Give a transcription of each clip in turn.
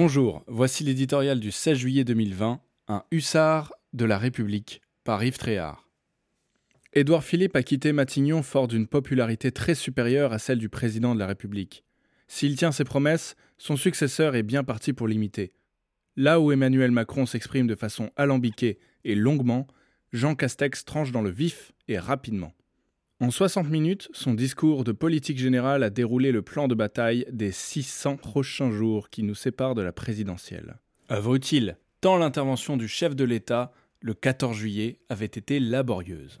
Bonjour, voici l'éditorial du 16 juillet 2020, Un hussard de la République, par Yves Tréhard. Édouard Philippe a quitté Matignon fort d'une popularité très supérieure à celle du président de la République. S'il tient ses promesses, son successeur est bien parti pour l'imiter. Là où Emmanuel Macron s'exprime de façon alambiquée et longuement, Jean Castex tranche dans le vif et rapidement. En 60 minutes, son discours de politique générale a déroulé le plan de bataille des 600 prochains jours qui nous séparent de la présidentielle. Œuvre utile, tant l'intervention du chef de l'État, le 14 juillet, avait été laborieuse?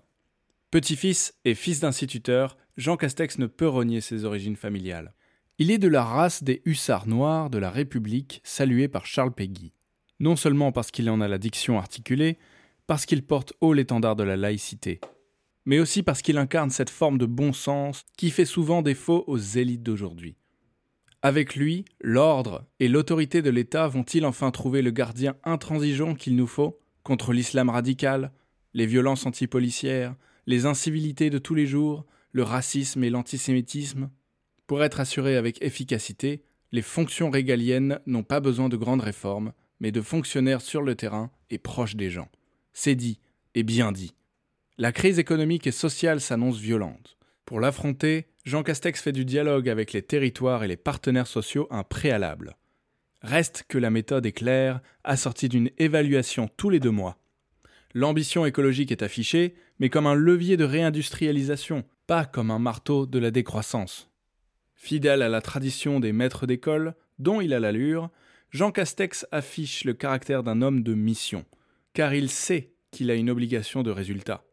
Petit-fils et fils d'instituteur, Jean Castex ne peut renier ses origines familiales. Il est de la race des hussards noirs de la République, salués par Charles Péguy. Non seulement parce qu'il en a la diction articulée, parce qu'il porte haut l'étendard de la laïcité, mais aussi parce qu'il incarne cette forme de bon sens qui fait souvent défaut aux élites d'aujourd'hui. Avec lui, l'ordre et l'autorité de l'État vont-ils enfin trouver le gardien intransigeant qu'il nous faut contre l'islam radical, les violences antipolicières, les incivilités de tous les jours, le racisme et l'antisémitisme? Pour être assurés avec efficacité, les fonctions régaliennes n'ont pas besoin de grandes réformes, mais de fonctionnaires sur le terrain et proches des gens. C'est dit, et bien dit. La crise économique et sociale s'annonce violente. Pour l'affronter, Jean Castex fait du dialogue avec les territoires et les partenaires sociaux un préalable. Reste que la méthode est claire, assortie d'une évaluation tous les deux mois. L'ambition écologique est affichée, mais comme un levier de réindustrialisation, pas comme un marteau de la décroissance. Fidèle à la tradition des maîtres d'école, dont il a l'allure, Jean Castex affiche le caractère d'un homme de mission, car il sait qu'il a une obligation de résultat.